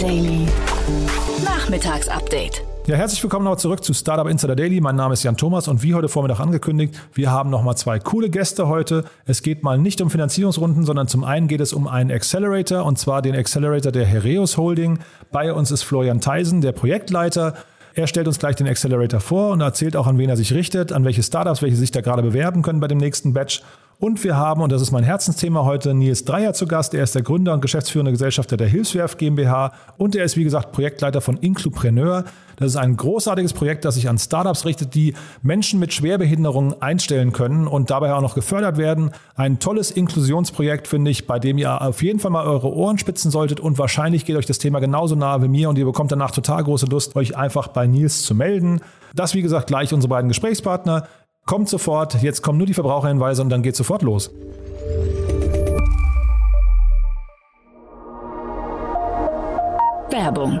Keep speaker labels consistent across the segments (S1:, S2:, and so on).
S1: Daily. Nachmittagsupdate.
S2: Ja, herzlich willkommen noch zurück zu Startup Insider Daily. Mein Name ist Jan Thomas und wie heute Vormittag angekündigt, wir haben nochmal zwei coole Gäste heute. Es geht mal nicht um Finanzierungsrunden, sondern zum einen geht es um einen Accelerator und zwar den Accelerator der Hereus Holding. Bei uns ist Florian Theisen, der Projektleiter. Er stellt uns gleich den Accelerator vor und erzählt auch, an wen er sich richtet, an welche Startups, welche sich da gerade bewerben können bei dem nächsten Batch. Und wir haben, und das ist mein Herzensthema heute, Nils Dreier zu Gast. Er ist der Gründer und geschäftsführende Gesellschafter der Hilfswerf GmbH und er ist, wie gesagt, Projektleiter von Inclupreneur. Das ist ein großartiges Projekt, das sich an Startups richtet, die Menschen mit Schwerbehinderungen einstellen können und dabei auch noch gefördert werden. Ein tolles Inklusionsprojekt, finde ich, bei dem ihr auf jeden Fall mal eure Ohren spitzen solltet und wahrscheinlich geht euch das Thema genauso nahe wie mir und ihr bekommt danach total große Lust, euch einfach bei Nils zu melden. Das, wie gesagt, gleich unsere beiden Gesprächspartner. Kommt sofort, jetzt kommen nur die Verbraucherhinweise und dann geht sofort los.
S1: Werbung.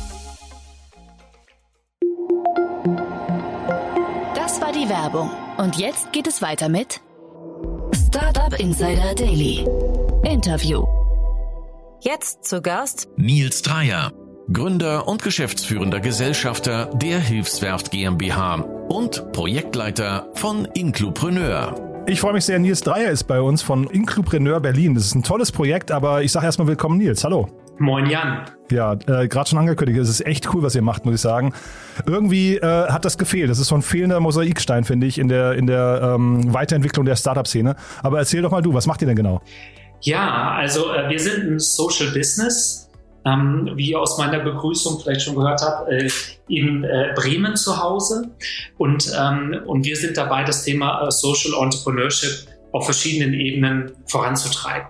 S1: War die Werbung. Und jetzt geht es weiter mit Startup Insider Daily. Interview.
S3: Jetzt zu Gast
S4: Nils Dreier, Gründer und geschäftsführender Gesellschafter der Hilfswerft GmbH und Projektleiter von Inclupreneur.
S2: Ich freue mich sehr, Nils Dreier ist bei uns von Inclupreneur Berlin. Das ist ein tolles Projekt, aber ich sage erstmal willkommen, Nils. Hallo.
S5: Moin Jan.
S2: Ja, äh, gerade schon angekündigt, es ist echt cool, was ihr macht, muss ich sagen. Irgendwie äh, hat das gefehlt. Das ist so ein fehlender Mosaikstein, finde ich, in der, in der ähm, Weiterentwicklung der Startup-Szene. Aber erzähl doch mal du, was macht ihr denn genau?
S5: Ja, also äh, wir sind ein Social Business, ähm, wie ihr aus meiner Begrüßung vielleicht schon gehört habt, äh, in äh, Bremen zu Hause. Und, ähm, und wir sind dabei, das Thema äh, Social Entrepreneurship auf verschiedenen Ebenen voranzutreiben.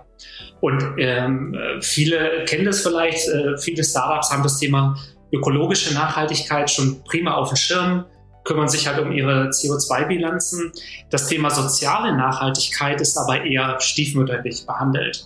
S5: Und ähm, viele kennen das vielleicht, äh, viele Startups haben das Thema ökologische Nachhaltigkeit schon prima auf dem Schirm, kümmern sich halt um ihre CO2-Bilanzen. Das Thema soziale Nachhaltigkeit ist aber eher stiefmütterlich behandelt.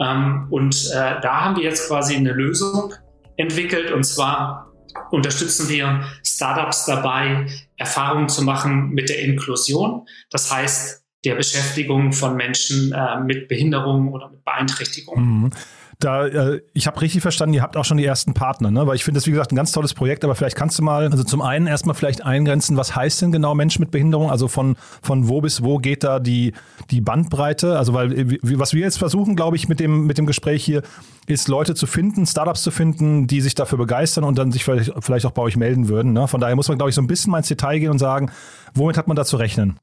S5: Ähm, und äh, da haben wir jetzt quasi eine Lösung entwickelt und zwar unterstützen wir Startups dabei, Erfahrungen zu machen mit der Inklusion. Das heißt, der Beschäftigung von Menschen äh, mit Behinderungen oder mit Beeinträchtigungen.
S2: Mhm. Da, äh, ich habe richtig verstanden, ihr habt auch schon die ersten Partner, ne? Weil ich finde das, wie gesagt, ein ganz tolles Projekt, aber vielleicht kannst du mal, also zum einen erstmal vielleicht eingrenzen, was heißt denn genau Menschen mit Behinderung? Also von, von wo bis wo geht da die, die Bandbreite? Also, weil wie, was wir jetzt versuchen, glaube ich, mit dem, mit dem Gespräch hier, ist Leute zu finden, Startups zu finden, die sich dafür begeistern und dann sich vielleicht, vielleicht auch bei euch melden würden. Ne? Von daher muss man, glaube ich, so ein bisschen mal ins Detail gehen und sagen, womit hat man da zu rechnen?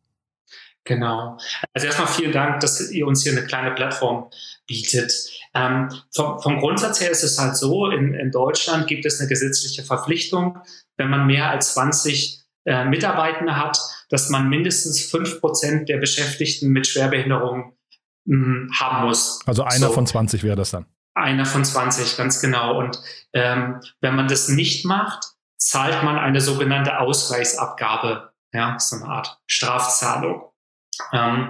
S5: Genau. Also erstmal vielen Dank, dass ihr uns hier eine kleine Plattform bietet. Ähm, vom, vom, Grundsatz her ist es halt so, in, in, Deutschland gibt es eine gesetzliche Verpflichtung, wenn man mehr als 20 äh, Mitarbeitende hat, dass man mindestens fünf Prozent der Beschäftigten mit Schwerbehinderung mh, hm, haben muss.
S2: Also einer so. von 20 wäre das dann.
S5: Einer von 20, ganz genau. Und ähm, wenn man das nicht macht, zahlt man eine sogenannte Ausgleichsabgabe. Ja, so eine Art Strafzahlung. Ähm,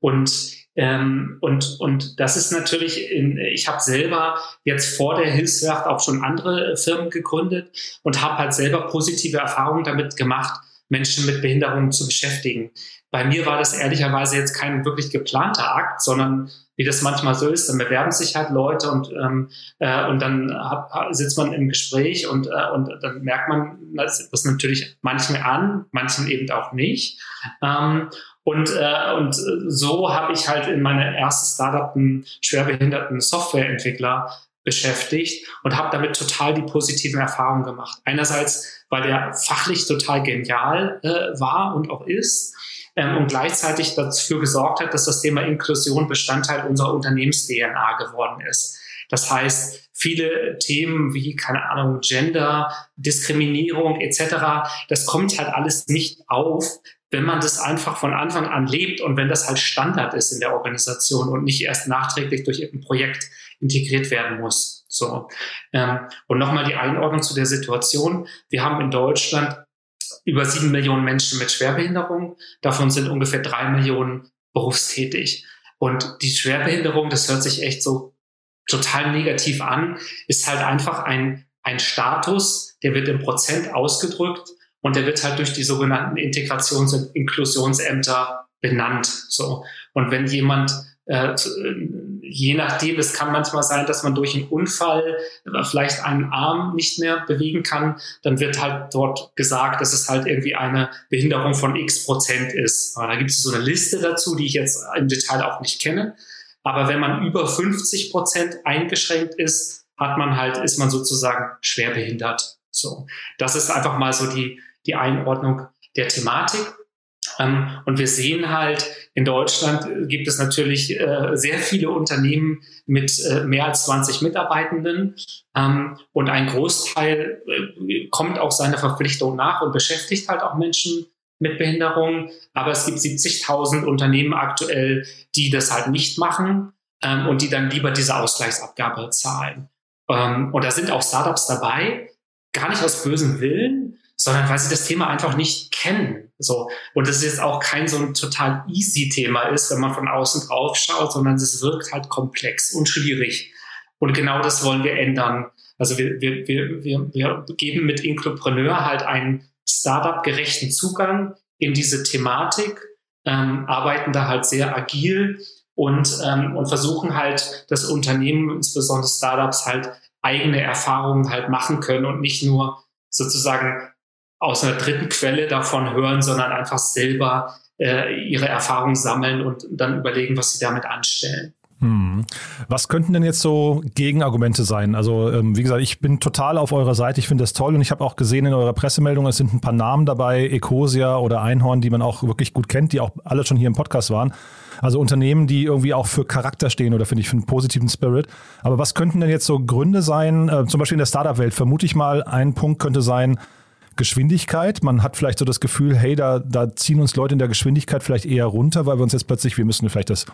S5: und ähm, und, und das ist natürlich, in, ich habe selber jetzt vor der Hilfswerft auch schon andere Firmen gegründet und habe halt selber positive Erfahrungen damit gemacht, Menschen mit Behinderungen zu beschäftigen. Bei mir war das ehrlicherweise jetzt kein wirklich geplanter Akt, sondern wie das manchmal so ist, dann bewerben sich halt Leute und, ähm, äh, und dann hat, sitzt man im Gespräch und, äh, und dann merkt man das, das natürlich manchen an, manchen eben auch nicht. Ähm, und, äh, und so habe ich halt in meiner ersten Startup einen schwerbehinderten Softwareentwickler beschäftigt und habe damit total die positiven Erfahrungen gemacht. Einerseits, weil der fachlich total genial äh, war und auch ist ähm, und gleichzeitig dafür gesorgt hat, dass das Thema Inklusion Bestandteil unserer Unternehmens-DNA geworden ist. Das heißt, viele Themen wie, keine Ahnung, Gender, Diskriminierung etc., das kommt halt alles nicht auf, wenn man das einfach von Anfang an lebt und wenn das halt Standard ist in der Organisation und nicht erst nachträglich durch irgendein Projekt integriert werden muss. So. Ähm, und nochmal die Einordnung zu der Situation. Wir haben in Deutschland über sieben Millionen Menschen mit Schwerbehinderung. Davon sind ungefähr drei Millionen berufstätig. Und die Schwerbehinderung, das hört sich echt so total negativ an, ist halt einfach ein, ein Status, der wird im Prozent ausgedrückt und der wird halt durch die sogenannten Integrations- und Inklusionsämter benannt. So. Und wenn jemand äh, je nachdem, es kann manchmal sein, dass man durch einen Unfall vielleicht einen Arm nicht mehr bewegen kann, dann wird halt dort gesagt, dass es halt irgendwie eine Behinderung von x Prozent ist. Da gibt es so eine Liste dazu, die ich jetzt im Detail auch nicht kenne. Aber wenn man über 50 Prozent eingeschränkt ist, hat man halt, ist man sozusagen schwerbehindert. So. Das ist einfach mal so die, die Einordnung der Thematik. Ähm, und wir sehen halt, in Deutschland gibt es natürlich äh, sehr viele Unternehmen mit äh, mehr als 20 Mitarbeitenden. Ähm, und ein Großteil äh, kommt auch seiner Verpflichtung nach und beschäftigt halt auch Menschen mit Behinderung. Aber es gibt 70.000 Unternehmen aktuell, die das halt nicht machen ähm, und die dann lieber diese Ausgleichsabgabe zahlen. Ähm, und da sind auch Startups dabei, gar nicht aus bösem Willen, sondern weil sie das Thema einfach nicht kennen. So. Und das ist jetzt auch kein so ein total easy Thema ist, wenn man von außen drauf schaut, sondern es wirkt halt komplex und schwierig. Und genau das wollen wir ändern. Also wir, wir, wir, wir, wir geben mit Inklopreneur halt einen Startup-gerechten Zugang in diese Thematik, ähm, arbeiten da halt sehr agil und, ähm, und versuchen halt das Unternehmen, insbesondere Startups, halt eigene Erfahrungen halt machen können und nicht nur sozusagen aus einer dritten Quelle davon hören, sondern einfach selber äh, ihre Erfahrungen sammeln und dann überlegen, was sie damit anstellen.
S2: Hm. Was könnten denn jetzt so Gegenargumente sein? Also ähm, wie gesagt, ich bin total auf eurer Seite. Ich finde das toll und ich habe auch gesehen in eurer Pressemeldung, es sind ein paar Namen dabei, Ecosia oder Einhorn, die man auch wirklich gut kennt, die auch alle schon hier im Podcast waren. Also Unternehmen, die irgendwie auch für Charakter stehen oder finde ich für einen positiven Spirit. Aber was könnten denn jetzt so Gründe sein? Äh, zum Beispiel in der Startup-Welt vermute ich mal, ein Punkt könnte sein, Geschwindigkeit. Man hat vielleicht so das Gefühl, hey, da, da ziehen uns Leute in der Geschwindigkeit vielleicht eher runter, weil wir uns jetzt plötzlich, wir müssen vielleicht das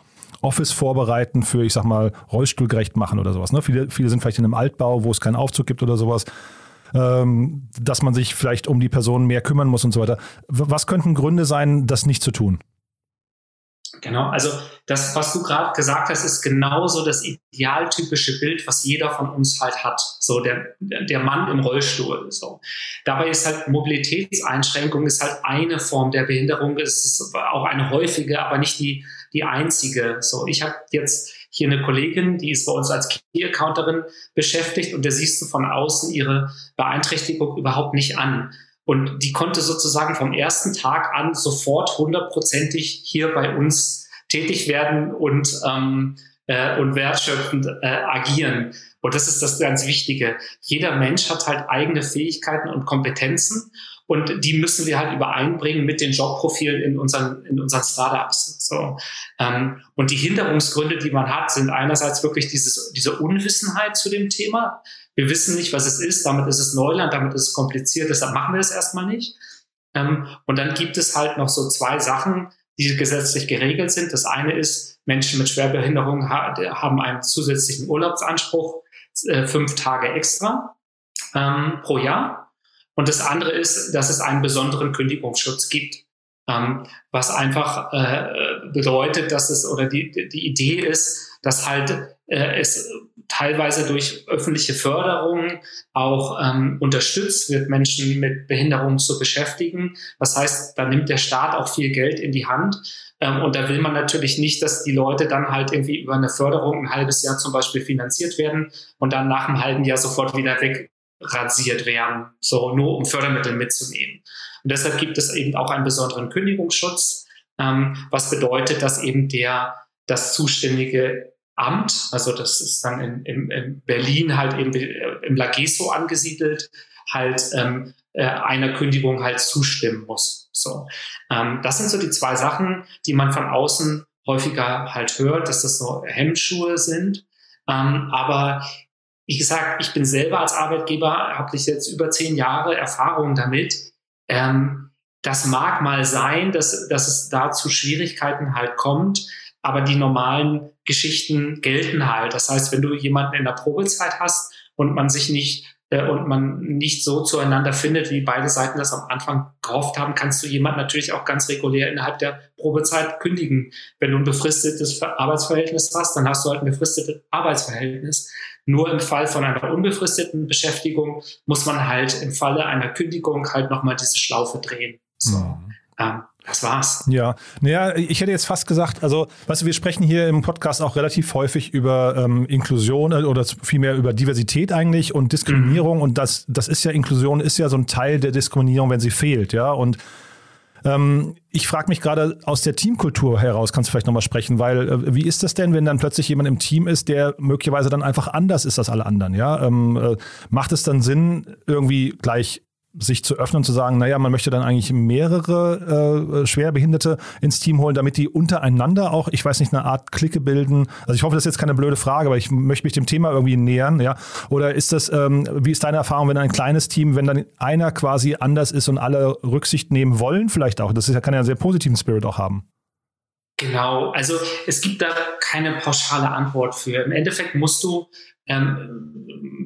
S2: Office vorbereiten für, ich sag mal, rollstuhlgerecht machen oder sowas. Ne? Viele, viele sind vielleicht in einem Altbau, wo es keinen Aufzug gibt oder sowas. Ähm, dass man sich vielleicht um die Personen mehr kümmern muss und so weiter. Was könnten Gründe sein, das nicht zu tun?
S5: Genau, also das, was du gerade gesagt hast, ist genauso das idealtypische Bild, was jeder von uns halt hat. So der, der Mann im Rollstuhl. So. Dabei ist halt Mobilitätseinschränkung ist halt eine Form der Behinderung, ist auch eine häufige, aber nicht die, die einzige. So, ich habe jetzt hier eine Kollegin, die ist bei uns als Key-Accounterin beschäftigt und da siehst du von außen ihre Beeinträchtigung überhaupt nicht an. Und die konnte sozusagen vom ersten Tag an sofort hundertprozentig hier bei uns tätig werden und, ähm, äh, und wertschöpfend äh, agieren. Und das ist das ganz Wichtige. Jeder Mensch hat halt eigene Fähigkeiten und Kompetenzen und die müssen wir halt übereinbringen mit den Jobprofilen in unseren, in unseren Startups. So. Ähm, und die Hinderungsgründe, die man hat, sind einerseits wirklich dieses, diese Unwissenheit zu dem Thema. Wir wissen nicht, was es ist, damit ist es Neuland, damit ist es kompliziert, deshalb machen wir es erstmal nicht. Ähm, und dann gibt es halt noch so zwei Sachen, die gesetzlich geregelt sind. Das eine ist, Menschen mit Schwerbehinderung haben einen zusätzlichen Urlaubsanspruch, äh, fünf Tage extra ähm, pro Jahr. Und das andere ist, dass es einen besonderen Kündigungsschutz gibt. Ähm, was einfach äh, bedeutet, dass es oder die, die Idee ist, dass halt äh, es teilweise durch öffentliche Förderung auch ähm, unterstützt wird, Menschen mit Behinderungen zu beschäftigen. Das heißt, da nimmt der Staat auch viel Geld in die Hand. Ähm, und da will man natürlich nicht, dass die Leute dann halt irgendwie über eine Förderung ein halbes Jahr zum Beispiel finanziert werden und dann nach einem halben Jahr sofort wieder wegrasiert werden, so nur um Fördermittel mitzunehmen. Und deshalb gibt es eben auch einen besonderen Kündigungsschutz, ähm, was bedeutet, dass eben der das zuständige Amt, also das ist dann in, in, in Berlin halt eben äh, im Lageso angesiedelt, halt ähm, äh, einer Kündigung halt zustimmen muss. So, ähm, das sind so die zwei Sachen, die man von außen häufiger halt hört, dass das so Hemmschuhe sind. Ähm, aber wie gesagt, ich bin selber als Arbeitgeber, habe ich jetzt über zehn Jahre Erfahrung damit. Ähm, das mag mal sein, dass, dass es da zu Schwierigkeiten halt kommt, aber die normalen Geschichten gelten halt. Das heißt, wenn du jemanden in der Probezeit hast und man sich nicht äh, und man nicht so zueinander findet, wie beide Seiten das am Anfang gehofft haben, kannst du jemand natürlich auch ganz regulär innerhalb der Probezeit kündigen. Wenn du ein befristetes Arbeitsverhältnis hast, dann hast du halt ein befristetes Arbeitsverhältnis. Nur im Fall von einer unbefristeten Beschäftigung muss man halt im Falle einer Kündigung halt nochmal diese Schlaufe drehen. So. Mhm. Ähm, das war's.
S2: Ja, naja, ich hätte jetzt fast gesagt, also, weißt du, wir sprechen hier im Podcast auch relativ häufig über ähm, Inklusion äh, oder vielmehr über Diversität eigentlich und Diskriminierung. Mhm. Und das, das ist ja, Inklusion ist ja so ein Teil der Diskriminierung, wenn sie fehlt, ja. Und ähm, ich frage mich gerade aus der Teamkultur heraus, kannst du vielleicht nochmal sprechen, weil äh, wie ist das denn, wenn dann plötzlich jemand im Team ist, der möglicherweise dann einfach anders ist als alle anderen, ja? Ähm, äh, macht es dann Sinn, irgendwie gleich sich zu öffnen und zu sagen, naja, man möchte dann eigentlich mehrere äh, Schwerbehinderte ins Team holen, damit die untereinander auch, ich weiß nicht, eine Art Clique bilden. Also ich hoffe, das ist jetzt keine blöde Frage, aber ich möchte mich dem Thema irgendwie nähern, ja. Oder ist das, ähm, wie ist deine Erfahrung, wenn ein kleines Team, wenn dann einer quasi anders ist und alle Rücksicht nehmen wollen, vielleicht auch? Das ist, kann ja einen sehr positiven Spirit auch haben.
S5: Genau, also es gibt da keine pauschale Antwort für. Im Endeffekt musst du ähm,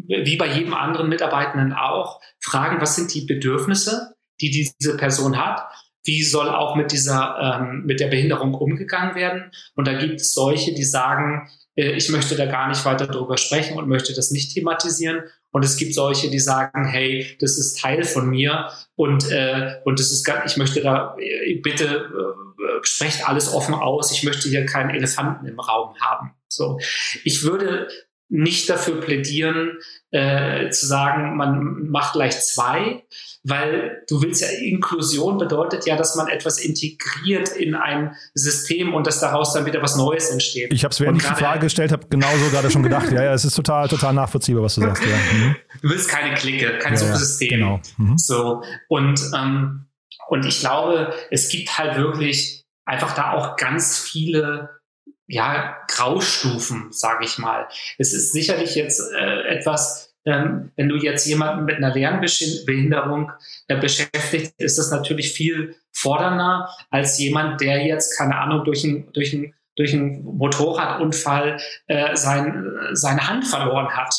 S5: wie bei jedem anderen Mitarbeitenden auch, fragen, was sind die Bedürfnisse, die diese Person hat? Wie soll auch mit dieser, ähm, mit der Behinderung umgegangen werden? Und da gibt es solche, die sagen, äh, ich möchte da gar nicht weiter drüber sprechen und möchte das nicht thematisieren. Und es gibt solche, die sagen, hey, das ist Teil von mir und, äh, und das ist gar, ich möchte da, äh, bitte äh, sprecht alles offen aus, ich möchte hier keinen Elefanten im Raum haben. So. Ich würde nicht dafür plädieren, äh, zu sagen, man macht gleich zwei, weil du willst ja, Inklusion bedeutet ja, dass man etwas integriert in ein System und dass daraus dann wieder was Neues entsteht.
S2: Ich habe es, während ich die Frage gestellt habe, genauso gerade schon gedacht. Ja, ja, es ist total, total nachvollziehbar, was du sagst. Ja.
S5: Mhm. Du willst keine Clique, kein ja, Subsystem. Genau. Mhm. So und ähm, und ich glaube, es gibt halt wirklich einfach da auch ganz viele ja, Graustufen, sage ich mal. Es ist sicherlich jetzt äh, etwas, ähm, wenn du jetzt jemanden mit einer Lernbehinderung äh, beschäftigt, ist das natürlich viel fordernder als jemand, der jetzt, keine Ahnung, durch ein, durch ein, durch einen Motorradunfall äh, sein, seine Hand verloren hat.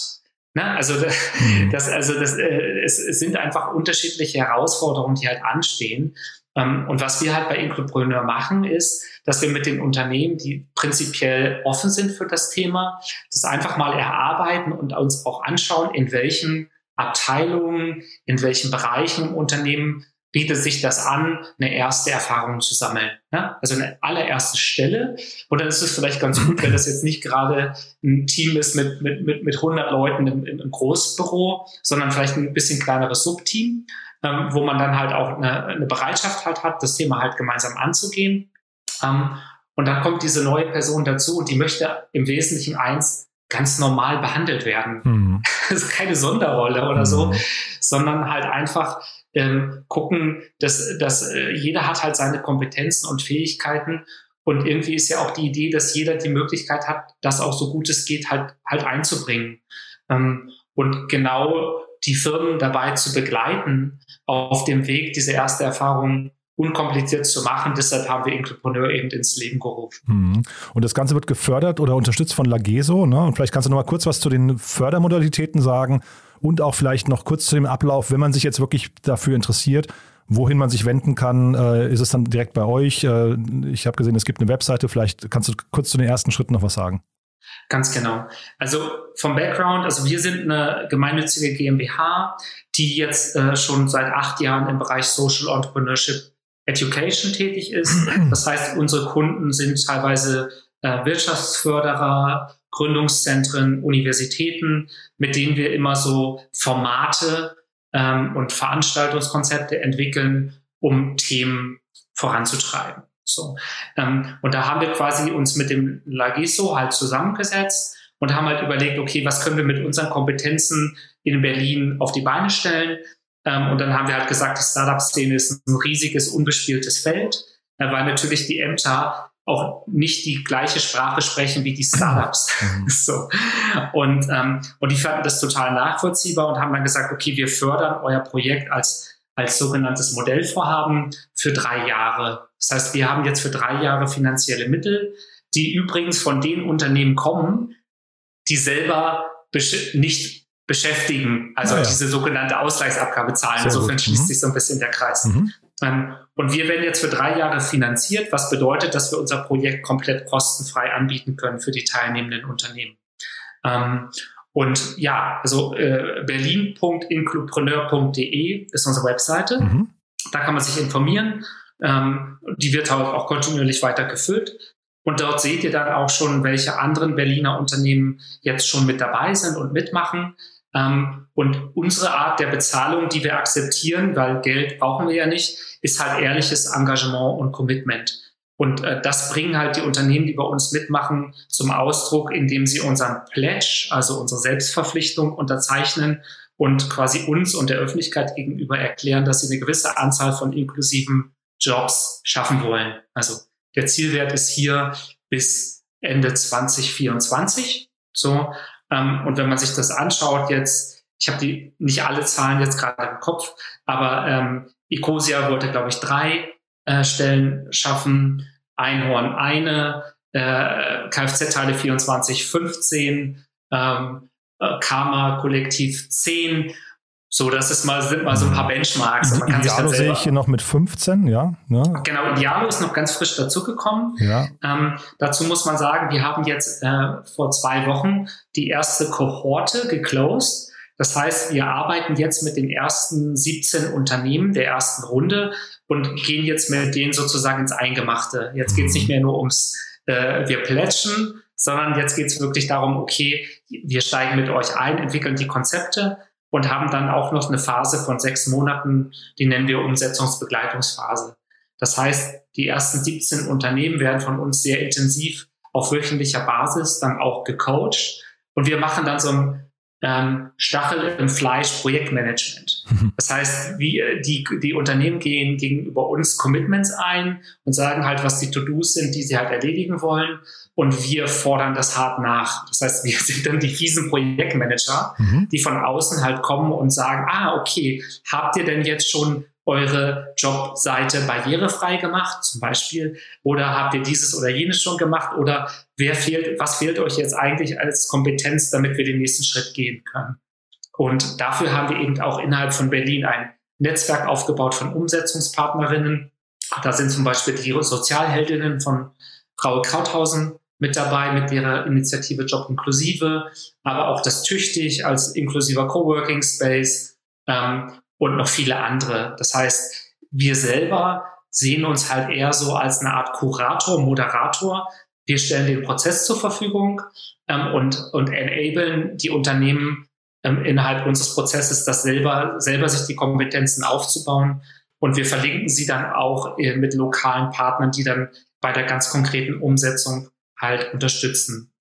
S5: Ne? Also, mhm. das, also das, äh, es, es sind einfach unterschiedliche Herausforderungen, die halt anstehen. Ähm, und was wir halt bei Inclupreneur machen, ist, dass wir mit den Unternehmen, die prinzipiell offen sind für das Thema, das einfach mal erarbeiten und uns auch anschauen, in welchen Abteilungen, in welchen Bereichen im Unternehmen bietet sich das an, eine erste Erfahrung zu sammeln. Ne? Also eine allererste Stelle. Und dann ist es vielleicht ganz gut, wenn das jetzt nicht gerade ein Team ist mit, mit, mit, mit 100 Leuten im, im Großbüro, sondern vielleicht ein bisschen kleineres Subteam ähm, wo man dann halt auch eine, eine Bereitschaft halt hat, das Thema halt gemeinsam anzugehen. Ähm, und dann kommt diese neue Person dazu und die möchte im Wesentlichen eins ganz normal behandelt werden. Mhm. Das ist keine Sonderrolle oder mhm. so, sondern halt einfach ähm, gucken, dass, dass äh, jeder hat halt seine Kompetenzen und Fähigkeiten und irgendwie ist ja auch die Idee, dass jeder die Möglichkeit hat, das auch so gut es geht halt, halt einzubringen. Ähm, und genau die Firmen dabei zu begleiten, auf dem Weg, diese erste Erfahrung unkompliziert zu machen. Deshalb haben wir Inclupreneur eben ins Leben gerufen.
S2: Mhm. Und das Ganze wird gefördert oder unterstützt von Lageso. Ne? Und vielleicht kannst du noch mal kurz was zu den Fördermodalitäten sagen und auch vielleicht noch kurz zu dem Ablauf, wenn man sich jetzt wirklich dafür interessiert, wohin man sich wenden kann. Äh, ist es dann direkt bei euch? Äh, ich habe gesehen, es gibt eine Webseite. Vielleicht kannst du kurz zu den ersten Schritten noch was sagen.
S5: Ganz genau. Also vom Background, also wir sind eine gemeinnützige GmbH, die jetzt äh, schon seit acht Jahren im Bereich Social Entrepreneurship Education tätig ist. Das heißt, unsere Kunden sind teilweise äh, Wirtschaftsförderer, Gründungszentren, Universitäten, mit denen wir immer so Formate ähm, und Veranstaltungskonzepte entwickeln, um Themen voranzutreiben. So. Ähm, und da haben wir quasi uns mit dem Lagiso halt zusammengesetzt und haben halt überlegt, okay, was können wir mit unseren Kompetenzen in Berlin auf die Beine stellen? Ähm, und dann haben wir halt gesagt, die Startup-Szene ist ein riesiges, unbespieltes Feld, äh, weil natürlich die Ämter auch nicht die gleiche Sprache sprechen wie die Startups. Mhm. so. Und, ähm, und die fanden das total nachvollziehbar und haben dann gesagt, okay, wir fördern euer Projekt als als sogenanntes Modellvorhaben für drei Jahre. Das heißt, wir haben jetzt für drei Jahre finanzielle Mittel, die übrigens von den Unternehmen kommen, die selber nicht beschäftigen, also ja, ja. diese sogenannte Ausgleichsabgabe zahlen. Sehr Insofern gut. schließt mhm. sich so ein bisschen der Kreis. Mhm. Ähm, und wir werden jetzt für drei Jahre finanziert, was bedeutet, dass wir unser Projekt komplett kostenfrei anbieten können für die teilnehmenden Unternehmen. Und ja, also äh, berlin.inclupreneur.de ist unsere Webseite. Mhm. Da kann man sich informieren. Ähm, die wird auch, auch kontinuierlich weiter gefüllt. Und dort seht ihr dann auch schon, welche anderen Berliner Unternehmen jetzt schon mit dabei sind und mitmachen. Ähm, und unsere Art der Bezahlung, die wir akzeptieren, weil Geld brauchen wir ja nicht, ist halt ehrliches Engagement und Commitment. Und äh, das bringen halt die Unternehmen, die bei uns mitmachen, zum Ausdruck, indem sie unseren Pledge, also unsere Selbstverpflichtung unterzeichnen und quasi uns und der Öffentlichkeit gegenüber erklären, dass sie eine gewisse Anzahl von inklusiven Jobs schaffen wollen. Also der Zielwert ist hier bis Ende 2024. So, ähm, und wenn man sich das anschaut jetzt, ich habe die nicht alle Zahlen jetzt gerade im Kopf, aber ähm, Ecosia wollte, glaube ich, drei äh, Stellen schaffen, Einhorn eine, äh, Kfz-Teile 24, 15, ähm, äh, Karma Kollektiv 10 so, das ist mal, sind mal so ein paar Benchmarks.
S2: Man kann Idealo sehe ich hier noch mit 15, ja.
S5: Ne? Genau, Idealo ist noch ganz frisch dazugekommen. Ja. Ähm, dazu muss man sagen, wir haben jetzt äh, vor zwei Wochen die erste Kohorte geclosed. Das heißt, wir arbeiten jetzt mit den ersten 17 Unternehmen der ersten Runde und gehen jetzt mit denen sozusagen ins Eingemachte. Jetzt geht es nicht mehr nur ums äh, wir plätschen, sondern jetzt geht es wirklich darum, okay, wir steigen mit euch ein, entwickeln die Konzepte und haben dann auch noch eine Phase von sechs Monaten, die nennen wir Umsetzungsbegleitungsphase. Das heißt, die ersten 17 Unternehmen werden von uns sehr intensiv auf wöchentlicher Basis dann auch gecoacht und wir machen dann so ein ähm, Stachel im Fleisch Projektmanagement. Mhm. Das heißt, wie, die, die Unternehmen gehen gegenüber uns Commitments ein und sagen halt, was die To-Dos sind, die sie halt erledigen wollen und wir fordern das hart nach. Das heißt, wir sind dann die fiesen Projektmanager, mhm. die von außen halt kommen und sagen, ah, okay, habt ihr denn jetzt schon eure Jobseite barrierefrei gemacht, zum Beispiel? Oder habt ihr dieses oder jenes schon gemacht? Oder wer fehlt, was fehlt euch jetzt eigentlich als Kompetenz, damit wir den nächsten Schritt gehen können? Und dafür haben wir eben auch innerhalb von Berlin ein Netzwerk aufgebaut von Umsetzungspartnerinnen. Da sind zum Beispiel die Sozialheldinnen von Frau Krauthausen mit dabei mit ihrer Initiative Job Inklusive, aber auch das Tüchtig als inklusiver Coworking Space ähm, und noch viele andere. Das heißt, wir selber sehen uns halt eher so als eine Art Kurator, Moderator. Wir stellen den Prozess zur Verfügung ähm, und, und enablen die Unternehmen ähm, innerhalb unseres Prozesses, das selber, selber sich die Kompetenzen aufzubauen. Und wir verlinken sie dann auch äh, mit lokalen Partnern, die dann bei der ganz konkreten Umsetzung halt unterstützen.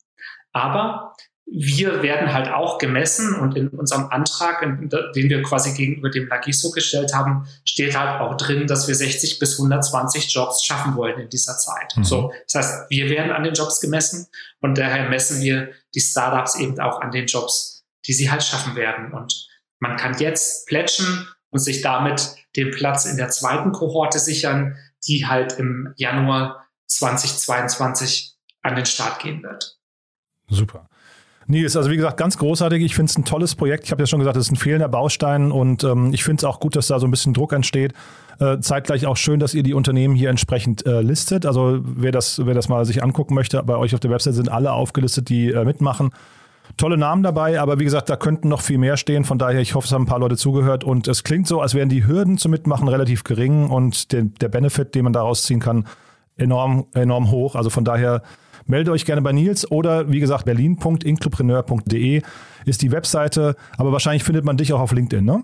S5: Aber wir werden halt auch gemessen und in unserem Antrag, den wir quasi gegenüber dem Lagiso gestellt haben, steht halt auch drin, dass wir 60 bis 120 Jobs schaffen wollen in dieser Zeit. Mhm. So, das heißt, wir werden an den Jobs gemessen und daher messen wir die Startups eben auch an den Jobs, die sie halt schaffen werden. Und man kann jetzt plätschen und sich damit den Platz in der zweiten Kohorte sichern, die halt im Januar 2022 an den Start gehen wird.
S2: Super. Nils, also wie gesagt, ganz großartig. Ich finde es ein tolles Projekt. Ich habe ja schon gesagt, es ist ein fehlender Baustein und ähm, ich finde es auch gut, dass da so ein bisschen Druck entsteht. Äh, zeitgleich auch schön, dass ihr die Unternehmen hier entsprechend äh, listet. Also wer das, wer das mal sich angucken möchte, bei euch auf der Website sind alle aufgelistet, die äh, mitmachen. Tolle Namen dabei, aber wie gesagt, da könnten noch viel mehr stehen. Von daher, ich hoffe, es haben ein paar Leute zugehört und es klingt so, als wären die Hürden zum Mitmachen relativ gering und der, der Benefit, den man daraus ziehen kann, enorm, enorm hoch. Also von daher Melde euch gerne bei Nils oder wie gesagt, berlin.inclupreneur.de ist die Webseite, aber wahrscheinlich findet man dich auch auf LinkedIn, ne?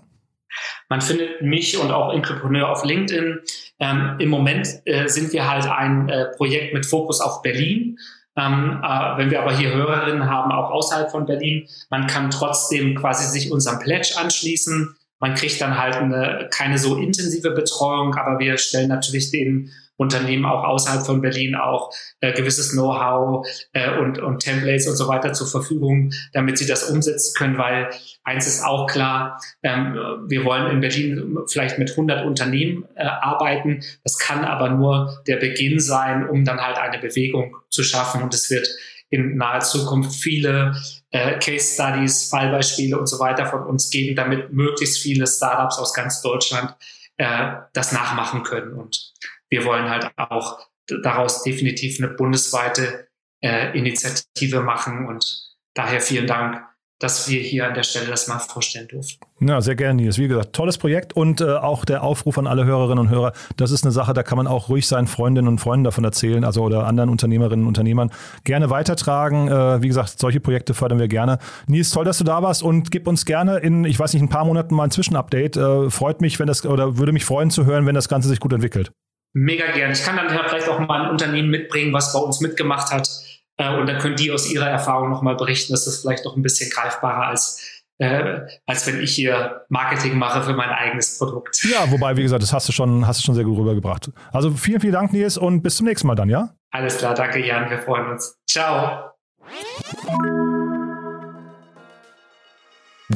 S5: Man findet mich und auch Inclupreneur auf LinkedIn. Ähm, Im Moment äh, sind wir halt ein äh, Projekt mit Fokus auf Berlin. Ähm, äh, wenn wir aber hier Hörerinnen haben, auch außerhalb von Berlin, man kann trotzdem quasi sich unserem Pledge anschließen. Man kriegt dann halt eine, keine so intensive Betreuung, aber wir stellen natürlich den Unternehmen auch außerhalb von Berlin auch äh, gewisses Know-how äh, und, und Templates und so weiter zur Verfügung, damit sie das umsetzen können, weil eins ist auch klar, ähm, wir wollen in Berlin vielleicht mit 100 Unternehmen äh, arbeiten. Das kann aber nur der Beginn sein, um dann halt eine Bewegung zu schaffen und es wird in naher Zukunft viele äh, Case Studies, Fallbeispiele und so weiter von uns geben, damit möglichst viele Startups aus ganz Deutschland äh, das nachmachen können. Und wir wollen halt auch daraus definitiv eine bundesweite äh, Initiative machen. Und daher vielen Dank dass wir hier an der Stelle das mal vorstellen durften.
S2: Ja, sehr gerne, Nils. Wie gesagt, tolles Projekt und äh, auch der Aufruf an alle Hörerinnen und Hörer. Das ist eine Sache, da kann man auch ruhig seinen Freundinnen und Freunden davon erzählen, also oder anderen Unternehmerinnen und Unternehmern gerne weitertragen. Äh, wie gesagt, solche Projekte fördern wir gerne. Nils, toll, dass du da warst und gib uns gerne in, ich weiß nicht, ein paar Monaten mal ein Zwischenupdate. Äh, freut mich, wenn das oder würde mich freuen zu hören, wenn das Ganze sich gut entwickelt.
S5: Mega gern. Ich kann dann vielleicht auch mal ein Unternehmen mitbringen, was bei uns mitgemacht hat äh, und dann können die aus ihrer Erfahrung nochmal berichten. Das ist vielleicht noch ein bisschen greifbarer als äh, als wenn ich hier Marketing mache für mein eigenes Produkt.
S2: Ja, wobei, wie gesagt, das hast du schon, hast du schon sehr gut rübergebracht. Also vielen, vielen Dank, Nils, und bis zum nächsten Mal dann, ja?
S5: Alles klar, danke, Jan. Wir freuen uns. Ciao.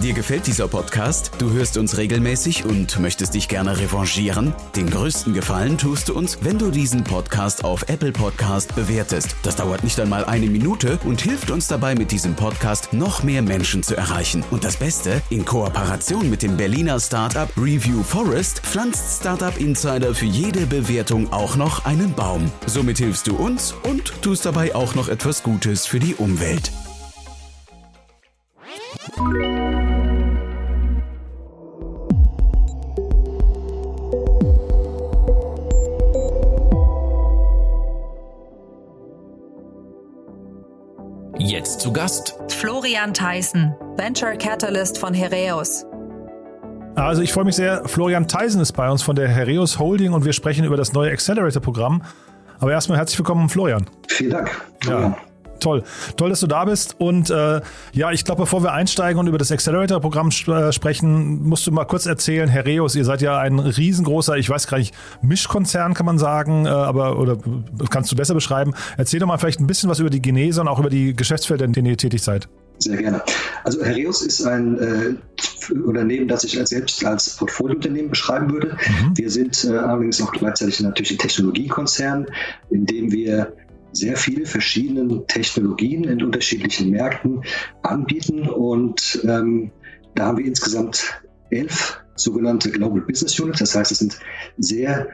S6: Dir gefällt dieser Podcast? Du hörst uns regelmäßig und möchtest dich gerne revanchieren? Den größten Gefallen tust du uns, wenn du diesen Podcast auf Apple Podcast bewertest. Das dauert nicht einmal eine Minute und hilft uns dabei, mit diesem Podcast noch mehr Menschen zu erreichen. Und das Beste, in Kooperation mit dem Berliner Startup Review Forest pflanzt Startup Insider für jede Bewertung auch noch einen Baum. Somit hilfst du uns und tust dabei auch noch etwas Gutes für die Umwelt.
S4: Jetzt zu Gast
S3: Florian Theissen, Venture Catalyst von Hereus.
S2: Also ich freue mich sehr. Florian Theisen ist bei uns von der Hereus Holding und wir sprechen über das neue Accelerator-Programm. Aber erstmal herzlich willkommen, Florian.
S7: Vielen Dank.
S2: Ja. Toll. Toll, dass du da bist. Und äh, ja, ich glaube, bevor wir einsteigen und über das Accelerator-Programm äh, sprechen, musst du mal kurz erzählen, Herreus, ihr seid ja ein riesengroßer, ich weiß gar nicht, Mischkonzern kann man sagen, äh, aber oder kannst du besser beschreiben. Erzähl doch mal vielleicht ein bisschen was über die Genese und auch über die Geschäftsfelder, in denen ihr tätig seid.
S7: Sehr gerne. Also Herreus ist ein äh, Unternehmen, das ich als selbst als Portfoliounternehmen beschreiben würde. Mhm. Wir sind äh, allerdings auch gleichzeitig natürlich ein Technologiekonzern, in dem wir sehr viele verschiedene Technologien in unterschiedlichen Märkten anbieten. Und ähm, da haben wir insgesamt elf sogenannte Global Business Units. Das heißt, es sind sehr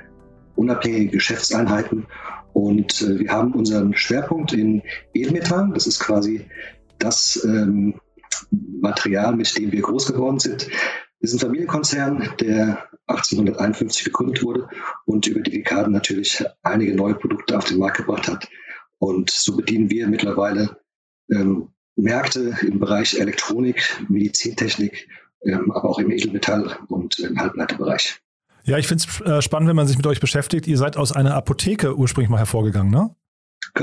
S7: unabhängige Geschäftseinheiten. Und äh, wir haben unseren Schwerpunkt in Edelmetall. Das ist quasi das ähm, Material, mit dem wir groß geworden sind. Wir sind ein Familienkonzern, der 1851 gegründet wurde und über die Dekaden natürlich einige neue Produkte auf den Markt gebracht hat. Und so bedienen wir mittlerweile ähm, Märkte im Bereich Elektronik, Medizintechnik, ähm, aber auch im Edelmetall- und im Halbleiterbereich.
S2: Ja, ich finde es äh, spannend, wenn man sich mit euch beschäftigt. Ihr seid aus einer Apotheke ursprünglich mal hervorgegangen, ne?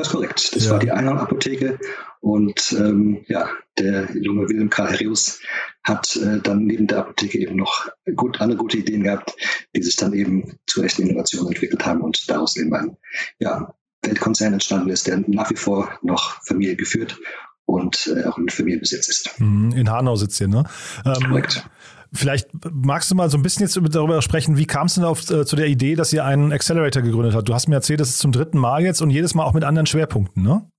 S7: Ist korrekt. Das ja. war die Einhorn-Apotheke. Und ähm, ja, der junge Wilhelm Karl Herreus hat äh, dann neben der Apotheke eben noch gut, andere gute Ideen gehabt, die sich dann eben zu echten Innovationen entwickelt haben und daraus eben ein ja, Weltkonzern entstanden ist, der nach wie vor noch Familie geführt und äh, auch in Familienbesitz ist.
S2: Mhm, in Hanau sitzt ihr, ne?
S7: Ähm, Korrekt.
S2: Vielleicht magst du mal so ein bisschen jetzt darüber sprechen, wie kam es denn auf, äh, zu der Idee, dass ihr einen Accelerator gegründet habt? Du hast mir erzählt, das ist zum dritten Mal jetzt und jedes Mal auch mit anderen Schwerpunkten, ne?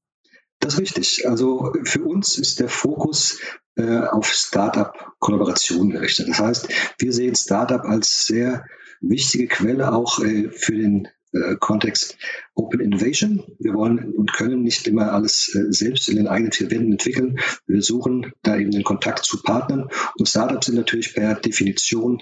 S7: Das ist richtig. Also für uns ist der Fokus äh, auf Startup-Kollaboration gerichtet. Das heißt, wir sehen Startup als sehr wichtige Quelle auch äh, für den äh, Kontext Open Innovation. Wir wollen und können nicht immer alles äh, selbst in den eigenen vier Wänden entwickeln. Wir suchen da eben den Kontakt zu Partnern. Und Startups sind natürlich per Definition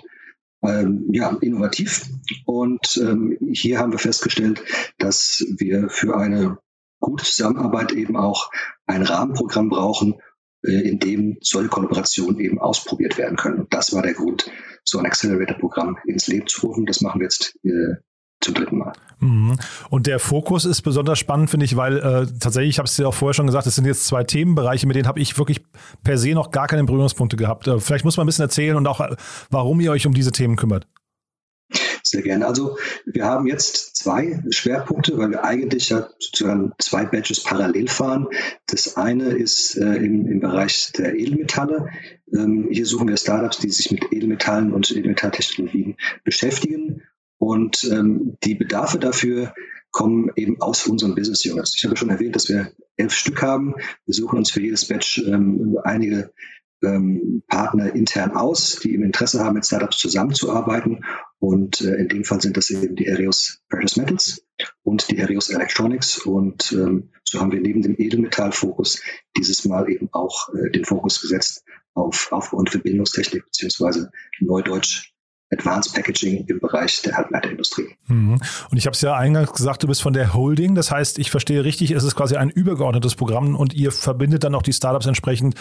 S7: ähm, ja, innovativ. Und ähm, hier haben wir festgestellt, dass wir für eine gute Zusammenarbeit eben auch ein Rahmenprogramm brauchen, äh, in dem solche Kollaborationen eben ausprobiert werden können. Und das war der Grund, so ein Accelerator-Programm ins Leben zu rufen. Das machen wir jetzt äh, zum dritten Mal.
S2: Mhm. Und der Fokus ist besonders spannend, finde ich, weil äh, tatsächlich, ich habe es dir auch vorher schon gesagt, es sind jetzt zwei Themenbereiche, mit denen habe ich wirklich per se noch gar keine Berührungspunkte gehabt. Äh, vielleicht muss man ein bisschen erzählen und auch, äh, warum ihr euch um diese Themen kümmert.
S7: Sehr gerne. Also wir haben jetzt zwei Schwerpunkte, weil wir eigentlich ja sozusagen zwei Badges parallel fahren. Das eine ist äh, im, im Bereich der Edelmetalle. Ähm, hier suchen wir Startups, die sich mit Edelmetallen und Edelmetalltechnologien beschäftigen und ähm, die Bedarfe dafür kommen eben aus unseren Business Units. Ich habe schon erwähnt, dass wir elf Stück haben. Wir suchen uns für jedes Batch ähm, einige ähm, Partner intern aus, die im Interesse haben, mit Startups zusammenzuarbeiten. Und äh, in dem Fall sind das eben die Aerios Precious Metals und die Aerios Electronics. Und ähm, so haben wir neben dem Edelmetallfokus dieses Mal eben auch äh, den Fokus gesetzt auf Aufbau- und Verbindungstechnik beziehungsweise Neudeutsch Advanced Packaging im Bereich der Halbleiterindustrie.
S2: Mhm. Und ich habe es ja eingangs gesagt, du bist von der Holding. Das heißt, ich verstehe richtig, es ist quasi ein übergeordnetes Programm und ihr verbindet dann auch die Startups entsprechend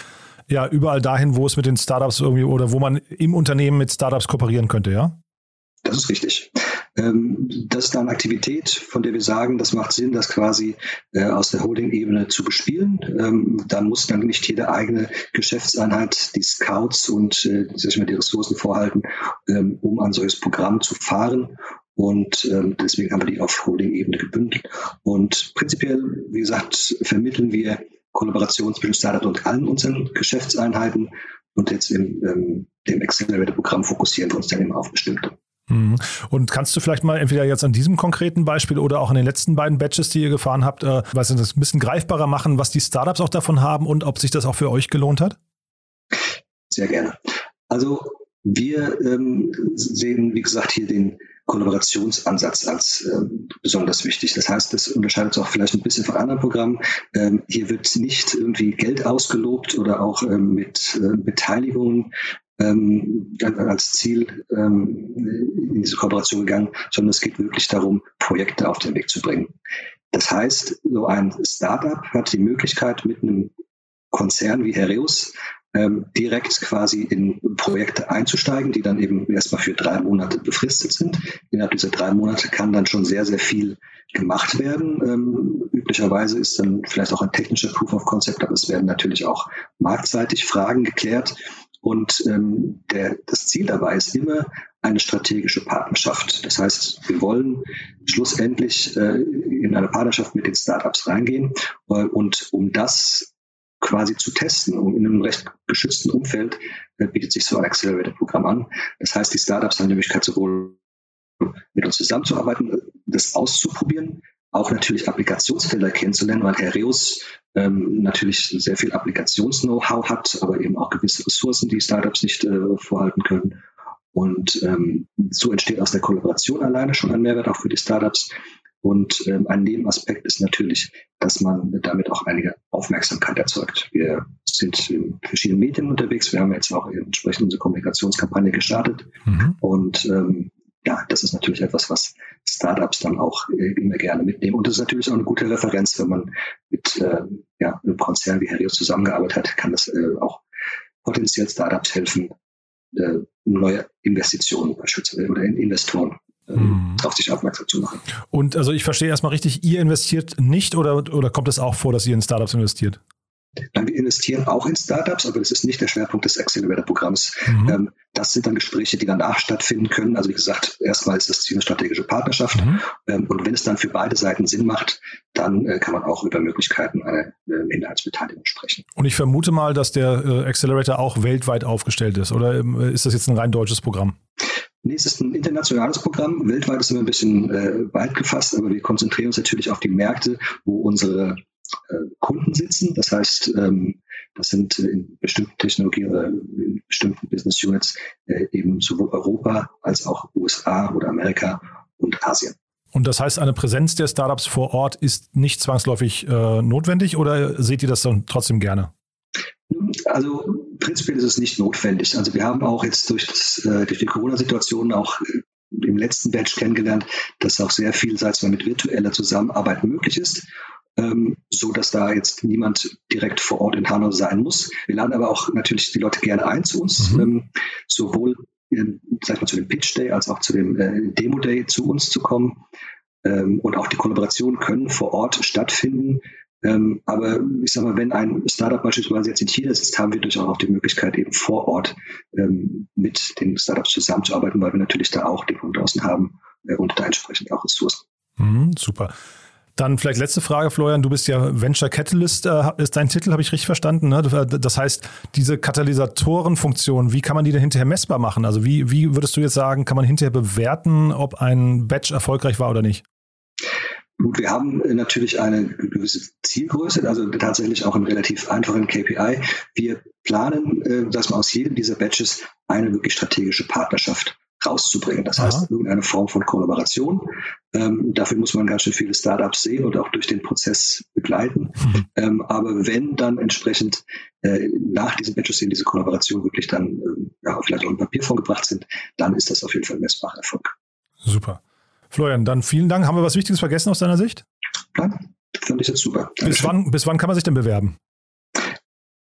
S2: ja überall dahin, wo es mit den Startups irgendwie oder wo man im Unternehmen mit Startups kooperieren könnte, ja?
S7: Das ist richtig. Ähm, das ist eine Aktivität, von der wir sagen, das macht Sinn, das quasi äh, aus der Holding-Ebene zu bespielen. Ähm, dann muss dann nicht jede eigene Geschäftseinheit die Scouts und äh, die Ressourcen vorhalten, ähm, um ein solches Programm zu fahren. Und deswegen haben wir die auf Holding-Ebene gebündelt. Und prinzipiell, wie gesagt, vermitteln wir Kollaboration zwischen Startup und allen unseren Geschäftseinheiten. Und jetzt im ähm, Accelerator-Programm fokussieren wir uns dann immer auf bestimmte.
S2: Mhm. Und kannst du vielleicht mal entweder jetzt an diesem konkreten Beispiel oder auch an den letzten beiden Batches, die ihr gefahren habt, äh, was das ein bisschen greifbarer machen, was die Startups auch davon haben und ob sich das auch für euch gelohnt hat?
S7: Sehr gerne. Also wir ähm, sehen, wie gesagt, hier den Kollaborationsansatz als äh, besonders wichtig. Das heißt, das unterscheidet sich auch vielleicht ein bisschen von anderen Programmen. Ähm, hier wird nicht irgendwie Geld ausgelobt oder auch ähm, mit äh, Beteiligungen ähm, als Ziel ähm, in diese Kooperation gegangen, sondern es geht wirklich darum, Projekte auf den Weg zu bringen. Das heißt, so ein Startup hat die Möglichkeit, mit einem Konzern wie Hereus ähm, direkt quasi in Projekte einzusteigen, die dann eben erstmal für drei Monate befristet sind. Innerhalb dieser drei Monate kann dann schon sehr, sehr viel gemacht werden. Ähm, üblicherweise ist dann vielleicht auch ein technischer Proof of Concept, aber es werden natürlich auch marktseitig Fragen geklärt. Und ähm, der, das Ziel dabei ist immer eine strategische Partnerschaft. Das heißt, wir wollen schlussendlich äh, in eine Partnerschaft mit den Startups reingehen. Äh, und um das quasi zu testen, um in einem recht geschützten Umfeld, äh, bietet sich so ein Accelerator-Programm an. Das heißt, die Startups haben die Möglichkeit, sowohl mit uns zusammenzuarbeiten, das auszuprobieren, auch natürlich Applikationsfelder kennenzulernen, weil Herr Reus ähm, natürlich sehr viel Applikations-Know-how hat, aber eben auch gewisse Ressourcen, die Startups nicht äh, vorhalten können. Und ähm, so entsteht aus der Kollaboration alleine schon ein Mehrwert auch für die Startups. Und ähm, ein Nebenaspekt ist natürlich, dass man damit auch einige Aufmerksamkeit erzeugt. Wir sind in verschiedenen Medien unterwegs. Wir haben jetzt auch entsprechend unsere Kommunikationskampagne gestartet. Mhm. Und ähm, ja, das ist natürlich etwas, was Startups dann auch äh, immer gerne mitnehmen. Und das ist natürlich auch eine gute Referenz, wenn man mit äh, ja, einem Konzern wie Herios zusammengearbeitet hat, kann das äh, auch potenziell Startups helfen, äh, neue Investitionen beispielsweise oder Investoren äh, mhm. auf sich aufmerksam zu machen.
S2: Und also ich verstehe erstmal richtig, ihr investiert nicht oder, oder kommt es auch vor, dass ihr in Startups investiert?
S7: Nein, wir investieren auch in Startups, aber das ist nicht der Schwerpunkt des Accelerator-Programms. Mhm. Ähm, das sind dann Gespräche, die danach stattfinden können. Also wie gesagt, erstmal ist das Ziel eine strategische Partnerschaft. Mhm. Ähm, und wenn es dann für beide Seiten Sinn macht, dann äh, kann man auch über Möglichkeiten einer äh, Minderheitsbeteiligung sprechen.
S2: Und ich vermute mal, dass der äh, Accelerator auch weltweit aufgestellt ist. Oder ähm, ist das jetzt ein rein deutsches Programm?
S7: Nee, es ist ein internationales Programm. Weltweit ist immer ein bisschen äh, weit gefasst, aber wir konzentrieren uns natürlich auf die Märkte, wo unsere Kunden sitzen. Das heißt, ähm, das sind in bestimmten Technologien oder in bestimmten Business Units äh, eben sowohl Europa als auch USA oder Amerika und Asien.
S2: Und das heißt, eine Präsenz der Startups vor Ort ist nicht zwangsläufig äh, notwendig oder seht ihr das dann trotzdem gerne?
S7: Also prinzipiell ist es nicht notwendig. Also wir haben auch jetzt durch, das, äh, durch die Corona-Situation auch im letzten Batch kennengelernt, dass auch sehr viel, sei es mal mit virtueller Zusammenarbeit möglich ist ähm, so dass da jetzt niemand direkt vor Ort in Hanau sein muss. Wir laden aber auch natürlich die Leute gerne ein zu uns, mhm. ähm, sowohl in, sag mal, zu dem Pitch Day als auch zu dem äh, Demo Day zu uns zu kommen. Ähm, und auch die Kollaborationen können vor Ort stattfinden. Ähm, aber ich sage mal, wenn ein Startup beispielsweise jetzt in China sitzt, haben wir durchaus auch die Möglichkeit, eben vor Ort ähm, mit den Startups zusammenzuarbeiten, weil wir natürlich da auch die von draußen haben äh, und da entsprechend auch Ressourcen.
S2: Mhm, super. Dann vielleicht letzte Frage, Florian. Du bist ja Venture Catalyst, äh, ist dein Titel, habe ich richtig verstanden. Ne? Das heißt, diese Katalysatorenfunktion, wie kann man die denn hinterher messbar machen? Also wie, wie würdest du jetzt sagen, kann man hinterher bewerten, ob ein Batch erfolgreich war oder nicht?
S7: Gut, wir haben äh, natürlich eine gewisse Zielgröße, also tatsächlich auch einen relativ einfachen KPI. Wir planen, äh, dass man aus jedem dieser Batches eine wirklich strategische Partnerschaft rauszubringen. Das Aha. heißt, irgendeine Form von Kollaboration. Ähm, dafür muss man ganz schön viele Startups sehen und auch durch den Prozess begleiten. Mhm. Ähm, aber wenn dann entsprechend äh, nach diesem Batches diese Kollaboration wirklich dann äh, ja, vielleicht auch in Papierform gebracht sind, dann ist das auf jeden Fall ein messbarer Erfolg.
S2: Super. Florian, dann vielen Dank. Haben wir was Wichtiges vergessen aus deiner Sicht?
S7: Nein, fand ich jetzt super.
S2: Bis wann, bis wann kann man sich denn bewerben?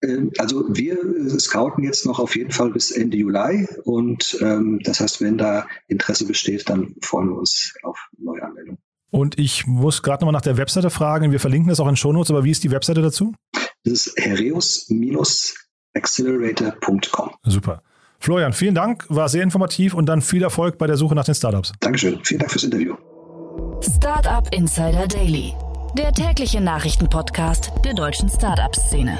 S7: Ähm, also wir scouten jetzt noch auf jeden Fall bis Ende Juli und ähm, das heißt, wenn da Interesse besteht, dann freuen wir uns auf neue Anmeldungen.
S2: Und ich muss gerade nochmal nach der Webseite fragen. Wir verlinken das auch in Shownotes, aber wie ist die Webseite dazu?
S7: Das ist hereus-accelerator.com.
S2: Super. Florian, vielen Dank, war sehr informativ und dann viel Erfolg bei der Suche nach den Startups.
S7: Dankeschön, vielen Dank fürs Interview.
S1: Startup Insider Daily, der tägliche Nachrichtenpodcast der deutschen Startup-Szene.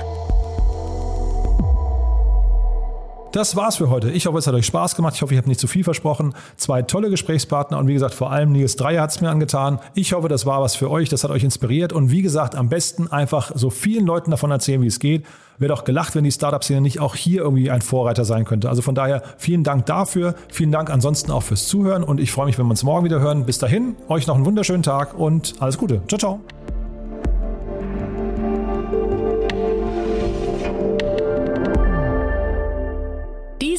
S2: Das war's für heute. Ich hoffe, es hat euch Spaß gemacht. Ich hoffe, ich habe nicht zu viel versprochen. Zwei tolle Gesprächspartner und wie gesagt, vor allem Nils Dreier hat es mir angetan. Ich hoffe, das war was für euch. Das hat euch inspiriert und wie gesagt, am besten einfach so vielen Leuten davon erzählen, wie es geht. Wird auch gelacht, wenn die Startup-Szene nicht auch hier irgendwie ein Vorreiter sein könnte. Also von daher vielen Dank dafür. Vielen Dank ansonsten auch fürs Zuhören und ich freue mich, wenn wir uns morgen wieder hören. Bis dahin, euch noch einen wunderschönen Tag und alles Gute. Ciao, ciao.